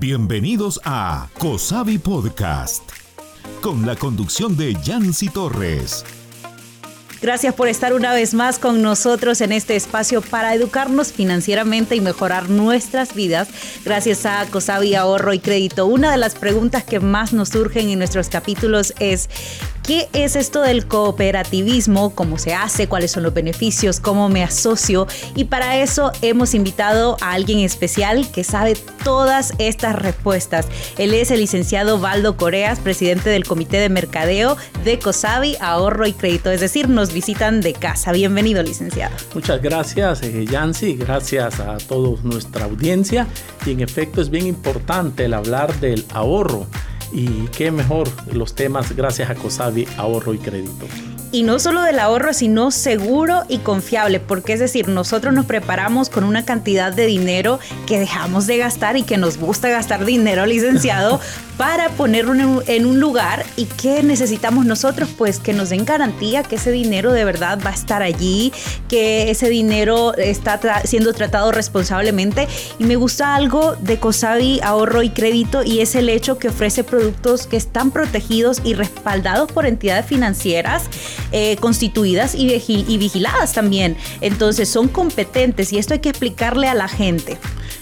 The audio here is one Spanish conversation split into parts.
Bienvenidos a COSAVI Podcast, con la conducción de Yancy Torres. Gracias por estar una vez más con nosotros en este espacio para educarnos financieramente y mejorar nuestras vidas gracias a COSAVI Ahorro y Crédito. Una de las preguntas que más nos surgen en nuestros capítulos es ¿Qué es esto del cooperativismo? ¿Cómo se hace? ¿Cuáles son los beneficios? ¿Cómo me asocio? Y para eso hemos invitado a alguien especial que sabe todas estas respuestas. Él es el licenciado Valdo Coreas, presidente del Comité de Mercadeo de COSAVI Ahorro y Crédito. Es decir, nos visitan de casa. Bienvenido, licenciado. Muchas gracias, eh, Yancy. Gracias a toda nuestra audiencia. Y en efecto es bien importante el hablar del ahorro y qué mejor los temas gracias a COSAVI Ahorro y Crédito. Y no solo del ahorro, sino seguro y confiable, porque es decir, nosotros nos preparamos con una cantidad de dinero que dejamos de gastar y que nos gusta gastar dinero, licenciado, para ponerlo en un lugar. Y que necesitamos nosotros, pues que nos den garantía que ese dinero de verdad va a estar allí, que ese dinero está siendo tratado responsablemente. Y me gusta algo de Cosavi Ahorro y Crédito y es el hecho que ofrece productos que están protegidos y respaldados por entidades financieras eh, constituidas y, y vigiladas también. Entonces son competentes y esto hay que explicarle a la gente.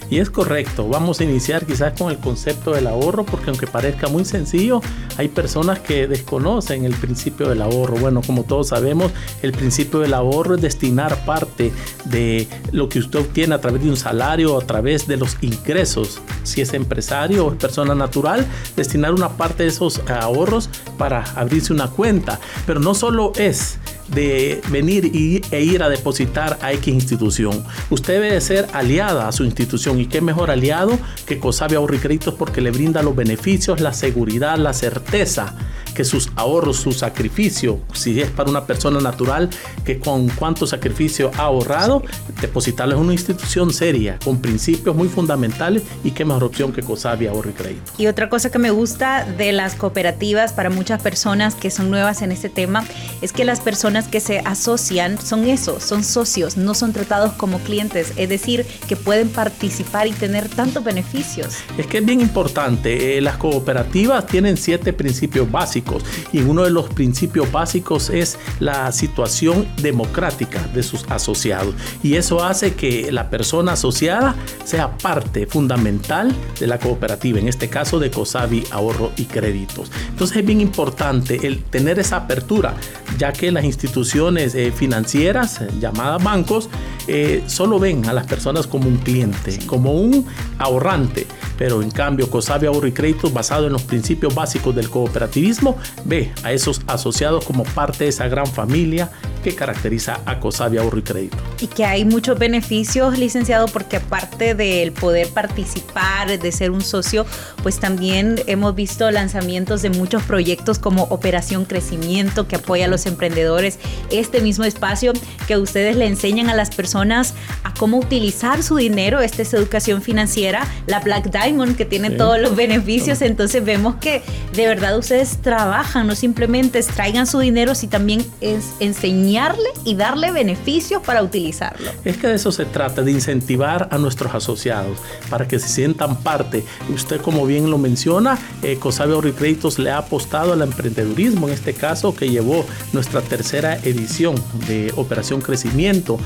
Y es correcto, vamos a iniciar quizás con el concepto del ahorro, porque aunque parezca muy sencillo, hay personas que desconocen el principio del ahorro. Bueno, como todos sabemos, el principio del ahorro es destinar parte de lo que usted obtiene a través de un salario o a través de los ingresos, si es empresario o es persona natural, destinar una parte de esos ahorros para abrirse una cuenta. Pero no solo es de venir e ir a depositar a X institución. Usted debe ser aliada a su institución y qué mejor aliado que y Créditos porque le brinda los beneficios, la seguridad, la certeza que sus ahorros, su sacrificio, si es para una persona natural, que con cuánto sacrificio ha ahorrado, depositarlo en una institución seria, con principios muy fundamentales y qué mejor opción que Cosabi Ahorro y Crédito. Y otra cosa que me gusta de las cooperativas para muchas personas que son nuevas en este tema es que las personas que se asocian son eso, son socios, no son tratados como clientes, es decir, que pueden participar y tener tantos beneficios. Es que es bien importante, eh, las cooperativas tienen siete principios básicos y uno de los principios básicos es la situación democrática de sus asociados. Y eso hace que la persona asociada sea parte fundamental de la cooperativa, en este caso de COSAVI Ahorro y Créditos. Entonces es bien importante el tener esa apertura, ya que las instituciones eh, financieras, eh, llamadas bancos, eh, solo ven a las personas como un cliente, como un ahorrante. Pero en cambio, COSAVI Ahorro y Créditos, basado en los principios básicos del cooperativismo, ve a esos asociados como parte de esa gran familia que caracteriza a Cosavia Ahorro y Crédito. Y que hay muchos beneficios, licenciado, porque aparte del poder participar, de ser un socio, pues también hemos visto lanzamientos de muchos proyectos como Operación Crecimiento, que apoya a los emprendedores. Este mismo espacio que ustedes le enseñan a las personas a cómo utilizar su dinero. Esta es educación financiera. La Black Diamond, que tiene todos los beneficios. Entonces vemos que de verdad ustedes trabajan, no simplemente traigan su dinero, sino también es enseñar y darle beneficios para utilizarlo. Es que de eso se trata, de incentivar a nuestros asociados para que se sientan parte. Usted, como bien lo menciona, eh, Cosabe Créditos le ha apostado al emprendedurismo, en este caso que llevó nuestra tercera edición de Operación Crecimiento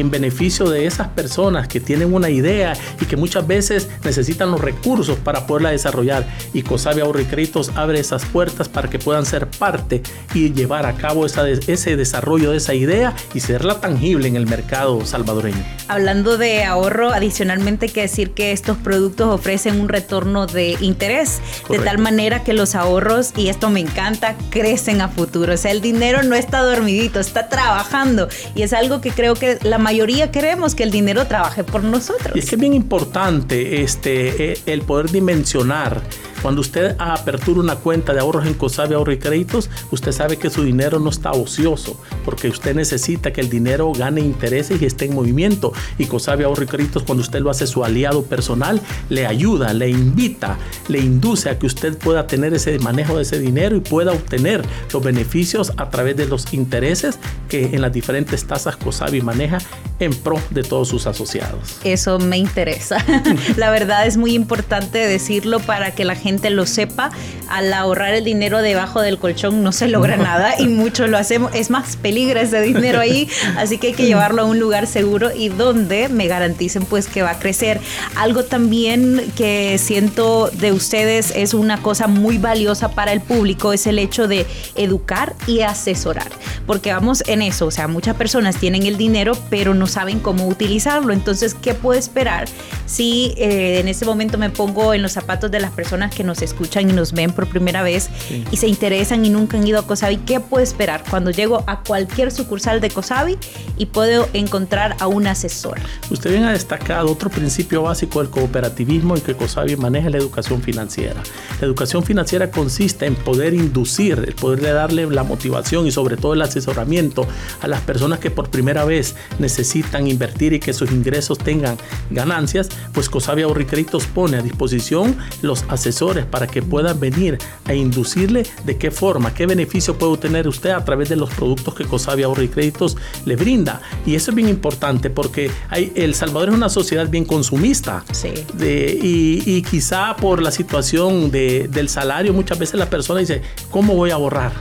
en beneficio de esas personas que tienen una idea y que muchas veces necesitan los recursos para poderla desarrollar. Y COSABE Ahorro y Créditos abre esas puertas para que puedan ser parte y llevar a cabo ese desarrollo de esa idea y serla tangible en el mercado salvadoreño. Hablando de ahorro, adicionalmente hay que decir que estos productos ofrecen un retorno de interés, de tal manera que los ahorros, y esto me encanta, crecen a futuro. O sea, el dinero no está dormidito, está trabajando. Y es algo que creo que la mayoría queremos que el dinero trabaje por nosotros. Es que es bien importante este, eh, el poder dimensionar Cuando usted apertura una cuenta de ahorros en COSABI Ahorro y Créditos, usted sabe que su dinero no está ocioso, porque usted necesita que el dinero gane intereses y esté en movimiento. Y COSABI Ahorro y Créditos, cuando usted lo hace su aliado personal, le ayuda, le invita, le induce a que usted pueda tener ese manejo de ese dinero y pueda obtener los beneficios a través de los intereses que en las diferentes tasas COSABI maneja en pro de todos sus asociados. Eso me interesa. la verdad es muy importante decirlo para que la gente lo sepa. Al ahorrar el dinero debajo del colchón no se logra nada y mucho lo hacemos. Es más, peligra ese dinero ahí, así que hay que llevarlo a un lugar seguro y donde me garanticen pues que va a crecer. Algo también que siento de ustedes es una cosa muy valiosa para el público, es el hecho de educar y asesorar, porque vamos en eso, o sea, muchas personas tienen el dinero pero no saben cómo utilizarlo, entonces, ¿qué puedo esperar si eh, en este momento me pongo en los zapatos de las personas que nos escuchan y nos ven por primera vez y se interesan y nunca han ido a Cosabi? ¿Qué puedo esperar cuando llego a cualquier sucursal de Cosabi y puedo encontrar a un asesor? Usted bien ha destacado otro principio básico del cooperativismo y que Cosabi maneja la educación financiera. La educación financiera consiste en poder inducir, el poder darle la motivación y sobre todo el asesoramiento a las personas que por primera vez necesitan invertir y que sus ingresos tengan ganancias, pues Cosabi Ahorro Créditos pone a disposición los asesores para que puedan venir a inducirle de qué forma, qué beneficio puede obtener usted a través de los productos que Cosabi Ahorro y Créditos le brinda. Y eso es bien importante porque hay, El Salvador es una sociedad bien consumista. Sí. De, y, y, quizá por la situación de, del salario, muchas veces la persona dice, ¿cómo voy a ahorrar?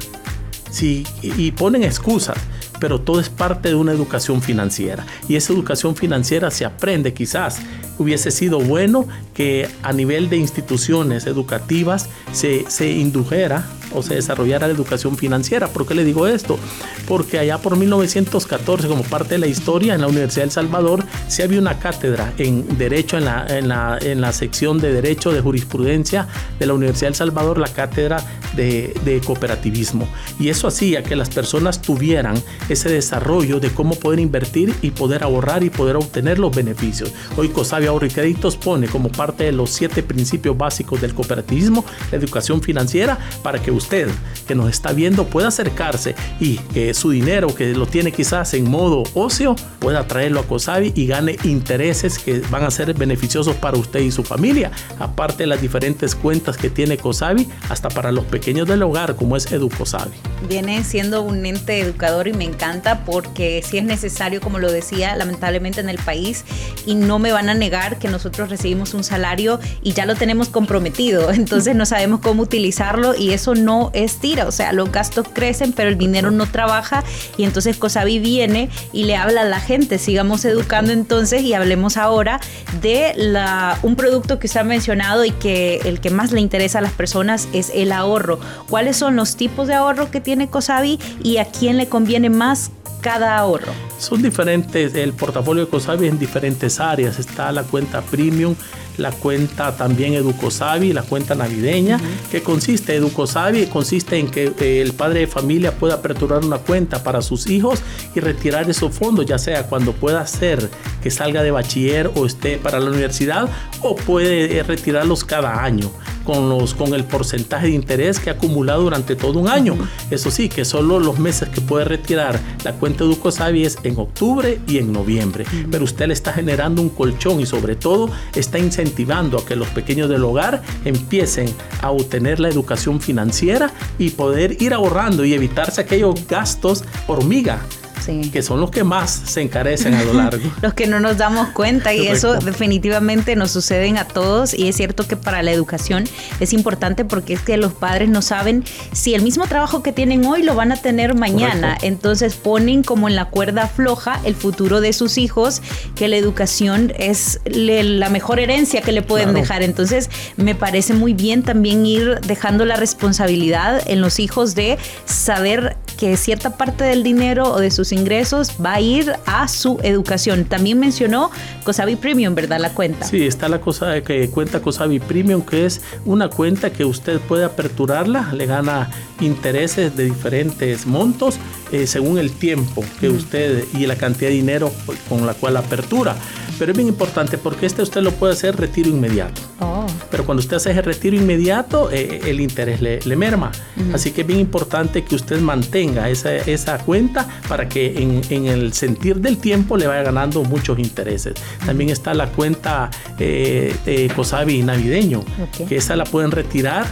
Sí, y ponen excusas pero todo es parte de una educación financiera. Y esa educación financiera se aprende quizás. Hubiese sido bueno que a nivel de instituciones educativas se, se indujera o se desarrollara la educación financiera. ¿Por qué le digo esto? Porque allá por 1914, como parte de la historia, en la Universidad del Salvador, se había una cátedra en Derecho, en la, en la, en la sección de Derecho de Jurisprudencia de la Universidad del Salvador, la cátedra de, de cooperativismo. Y eso hacía que las personas tuvieran ese desarrollo de cómo poder invertir y poder ahorrar y poder obtener los beneficios. Hoy COSABI Ahorro y Créditos pone como parte de los siete principios básicos del cooperativismo la educación financiera para que usted que nos está viendo pueda acercarse y que su dinero que lo tiene quizás en modo ocio pueda traerlo a COSABI y gane intereses que van a ser beneficiosos para usted y su familia. Aparte de las diferentes cuentas que tiene COSABI hasta para los pequeños del hogar como es EduCOSABI. Viene siendo un ente educador y me encanta porque si es necesario, como lo decía, lamentablemente en el país y no me van a negar que nosotros recibimos un salario y ya lo tenemos comprometido, entonces no sabemos cómo utilizarlo y eso no es tira, o sea, los gastos crecen, pero el dinero no trabaja y entonces Cosabi viene y le habla a la gente, sigamos educando entonces y hablemos ahora de un producto que usted ha mencionado y que el que más le interesa a las personas es el ahorro. ¿Cuáles son los tipos de ahorro que tiene Cosabi y a quién le conviene más cada ahorro? Son diferentes, el portafolio de Cosabi en diferentes áreas. Está la cuenta premium, la cuenta también Educosabi, la cuenta navideña, que consiste, Educosabi consiste en que eh, el padre de familia pueda aperturar una cuenta para sus hijos y retirar esos fondos, ya sea cuando pueda ser que salga de bachiller o esté para la universidad o puede eh, retirarlos cada año con, los, con el porcentaje de interés que ha acumulado durante todo un año. Eso sí, que solo los meses que puede retirar la cuenta Educosabi es en octubre y en noviembre. Pero usted le está generando un colchón y sobre todo está incentivando a que los pequeños del hogar empiecen a obtener la educación financiera y poder ir ahorrando y evitarse aquellos gastos hormiga que son los que más se encarecen a lo largo. los que no nos damos cuenta y eso definitivamente nos suceden a todos y es cierto que para la educación es importante porque es que los padres no saben si el mismo trabajo que tienen hoy lo van a tener mañana, entonces ponen como en la cuerda floja el futuro de sus hijos, que la educación es la mejor herencia que le pueden dejar, entonces me parece muy bien también ir dejando la responsabilidad en los hijos de saber que cierta parte del dinero o de sus ingresos va a ir a su educación. También mencionó Cosabi Premium, ¿verdad? La cuenta. Sí, está la cosa que cuenta Cosabi Premium, que es una cuenta que usted puede aperturarla, le gana intereses de diferentes montos eh, según el tiempo que usted y la cantidad de dinero con la cual apertura. Pero es bien importante porque este usted lo puede hacer retiro inmediato. Oh. pero cuando usted hace ese retiro inmediato, eh, el interés le, merma. Así que es bien importante que usted mantenga esa, esa cuenta para que en, en, el sentir del tiempo le vaya ganando muchos intereses. También está la cuenta eh, Cosabi navideño, que esa la pueden retirar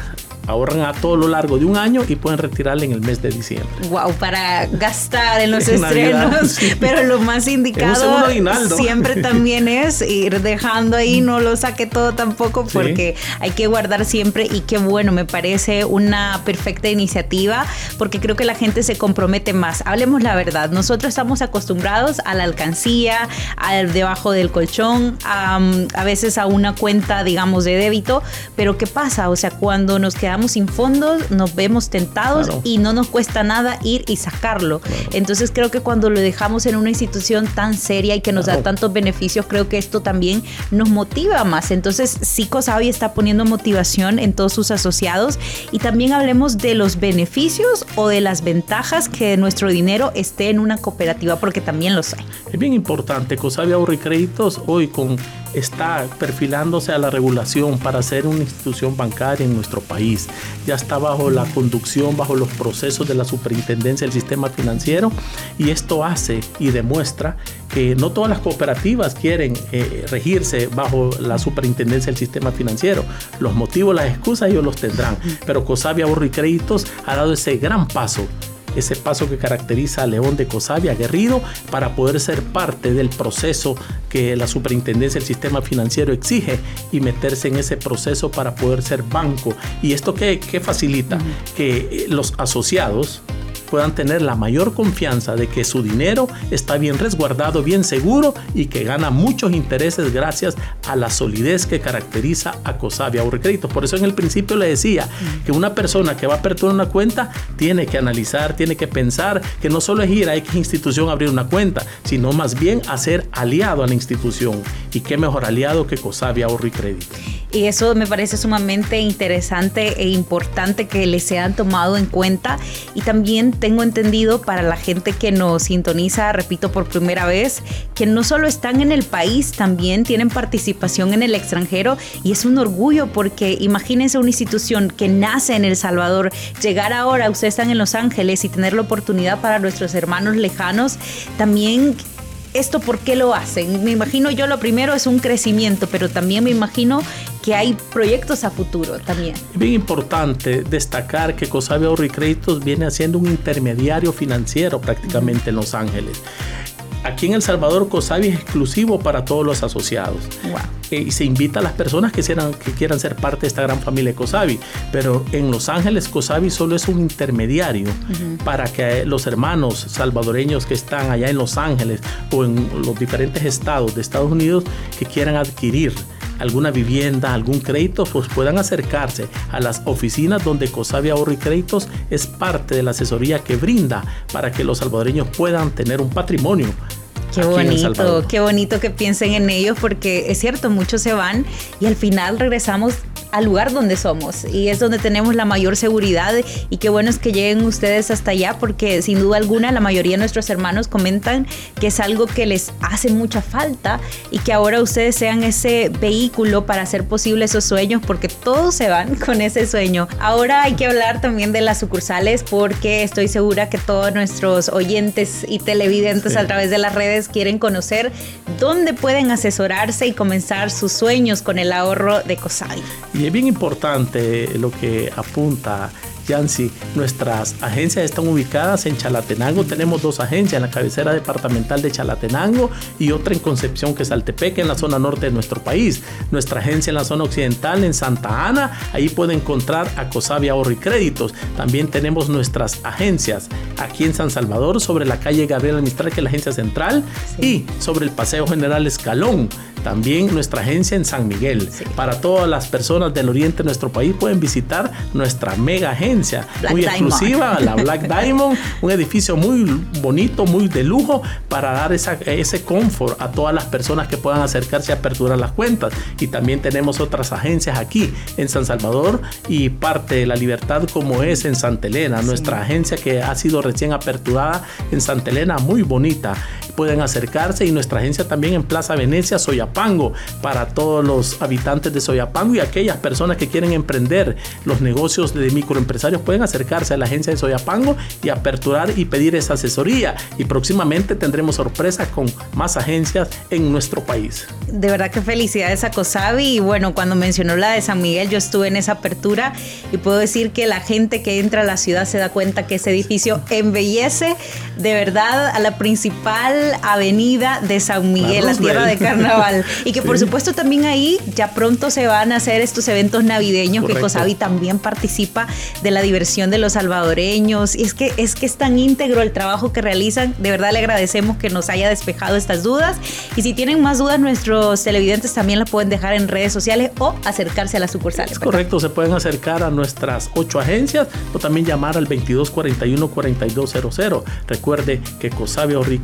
ahorran a todo lo largo de un año y pueden retirarle en el mes de diciembre. Wow, para gastar en los estrenos, pero lo más indicado siempre también es ir dejando ahí, no lo saque todo tampoco porque hay que guardar siempre y qué bueno, me parece una perfecta iniciativa porque creo que la gente se compromete más. Hablemos la verdad, nosotros estamos acostumbrados a la alcancía, al debajo del colchón, a, a veces a una cuenta, digamos, de débito, pero ¿qué pasa? O sea, cuando nos quedamos sin fondos, nos vemos tentados y no nos cuesta nada ir y sacarlo. Entonces creo que cuando lo dejamos en una institución tan seria y que nos da tantos beneficios, creo que esto también nos motiva más. Entonces Psicosabi está poniendo motivación en todos sus asociados y también hablemos de los beneficios o de las ventajas que nuestro dinero esté en una cooperativa, porque también los hay. Es bien importante, Cosabi Ahorro y Créditos hoy con está perfilándose a la regulación para ser una institución bancaria en nuestro país. Ya está bajo la conducción, bajo los procesos de la superintendencia del sistema financiero y esto hace y demuestra que no todas las cooperativas quieren eh, regirse bajo la superintendencia del sistema financiero. Los motivos, las excusas ellos los tendrán, pero Cosabi Ahorro y Créditos ha dado ese gran paso ese paso que caracteriza a León de Cosavia, aguerrido, para poder ser parte del proceso que la superintendencia del sistema financiero exige y meterse en ese proceso para poder ser banco. ¿Y esto qué, facilita? Que los asociados, puedan tener la mayor confianza de que su dinero está bien resguardado, bien seguro y que gana muchos intereses gracias a la solidez que caracteriza a Cosavia Créditos. Por eso en el principio le decía que una persona que va a aperturar una cuenta tiene que analizar, tiene que pensar que no solo es ir a X institución a abrir una cuenta, sino más bien a ser aliado a la institución. Y qué mejor aliado que Cosavia Ahorro y Crédito. Y eso me parece sumamente interesante e importante que les sean tomado en cuenta. Y también tengo entendido para la gente que nos sintoniza, repito por primera vez, que no solo están en el país, también tienen participación en el extranjero y es un orgullo porque imagínense una institución que nace en El Salvador, llegar ahora, ustedes están en Los Ángeles y tener la oportunidad para nuestros hermanos lejanos, también ¿Esto por qué lo hacen? Me imagino yo lo primero es un crecimiento, pero también me imagino que hay proyectos a futuro también. Bien importante destacar que Cosabi Ahorro y Créditos viene haciendo un intermediario financiero prácticamente en Los Ángeles. Aquí en El Salvador, COSAVI es exclusivo para todos los asociados. Eh, y se invita a las personas que quieran, que quieran ser parte de esta gran familia de COSAVI. Pero en Los Ángeles, COSAVI solo es un intermediario para que los hermanos salvadoreños que están allá en Los Ángeles o en los diferentes estados de Estados Unidos que quieran adquirir alguna vivienda, algún crédito, pues puedan acercarse a las oficinas donde COSAVI Ahorro y Créditos es parte de la asesoría que brinda para que los salvadoreños puedan tener un patrimonio Qué bonito, qué bonito que piensen en ellos porque es cierto, muchos se van y al final regresamos al lugar donde somos y es donde tenemos la mayor seguridad y qué bueno es que lleguen ustedes hasta allá porque sin duda alguna la mayoría de nuestros hermanos comentan que es algo que les hace mucha falta y que ahora ustedes sean ese vehículo para hacer posible esos sueños porque todos se van con ese sueño. Ahora hay que hablar también de las sucursales porque estoy segura que todos nuestros oyentes y televidentes a través de las redes quieren conocer dónde pueden asesorarse y comenzar sus sueños con el ahorro de COSAI. Y es bien importante lo que apunta Yancy. Nuestras agencias están ubicadas en Chalatenango. Tenemos dos agencias, en la cabecera departamental de Chalatenango y otra en Concepción, que es Altepeque, en la zona norte de nuestro país. Nuestra agencia en la zona occidental, en Santa Ana, ahí puede encontrar a Cosavia Ahorro y Créditos. También tenemos nuestras agencias aquí en San Salvador, sobre la calle Gabriela Mistral, que es la agencia central, y sobre el Paseo General Escalón. También nuestra agencia en San Miguel. Para todas las personas del oriente de nuestro país pueden visitar nuestra mega agencia, muy exclusiva, la Black Diamond, un edificio muy bonito, muy de lujo, para dar esa, ese confort a todas las personas que puedan acercarse a aperturar las cuentas. Y también tenemos otras agencias aquí en San Salvador y parte de la libertad como es en Santa Elena, nuestra agencia que ha sido recién aperturada en Santa Elena, muy bonita. Pueden acercarse y nuestra agencia también en Plaza Venecia, Soya Soyapango. Para todos los habitantes de Soyapango y aquellas personas que quieren emprender los negocios de microempresarios pueden acercarse a la agencia de Soyapango y aperturar y pedir esa asesoría. Y próximamente tendremos sorpresas con más agencias en nuestro país. De verdad que felicidades a Cosabi. Y bueno, cuando mencionó la de San Miguel, yo estuve en esa apertura y puedo decir que la gente que entra a la ciudad se da cuenta que ese edificio embellece de verdad a la principal avenida de San Miguel, la, tierra de carnaval. Y que por supuesto también ahí ya pronto se van a hacer estos eventos navideños que Cosabi también participa de la diversión de los salvadoreños. Y es que es que es tan íntegro el trabajo que realizan. De verdad le agradecemos que nos haya despejado estas dudas. Y si tienen más dudas, nuestros televidentes también las pueden dejar en redes sociales o acercarse a las sucursales. Es correcto, se pueden acercar a nuestras ocho agencias o también llamar al 2241-4200. Recuerde que Cosabi Ahorri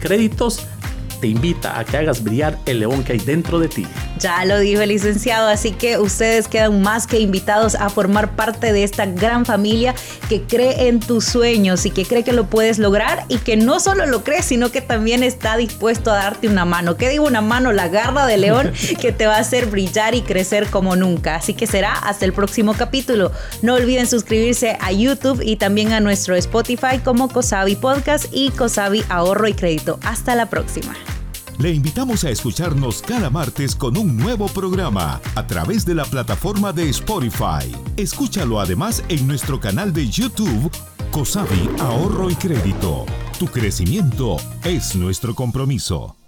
Créditos te invita a que hagas brillar el león que hay dentro de ti. Ya lo dijo el licenciado, así que ustedes quedan más que invitados a formar parte de esta gran familia que cree en tus sueños y que cree que lo puedes lograr y que no solo lo cree, sino que también está dispuesto a darte una mano. ¿Qué digo una mano? La garra de león que te va a hacer brillar y crecer como nunca. Así que será hasta el próximo capítulo. No olviden suscribirse a YouTube y también a nuestro Spotify como Cosabi Podcast y Cosabi Ahorro y Crédito. Hasta la próxima. Le invitamos a escucharnos cada martes con un nuevo programa a través de la plataforma de Spotify. Escúchalo además en nuestro canal de YouTube, Cosabi Ahorro y Crédito. Tu crecimiento es nuestro compromiso.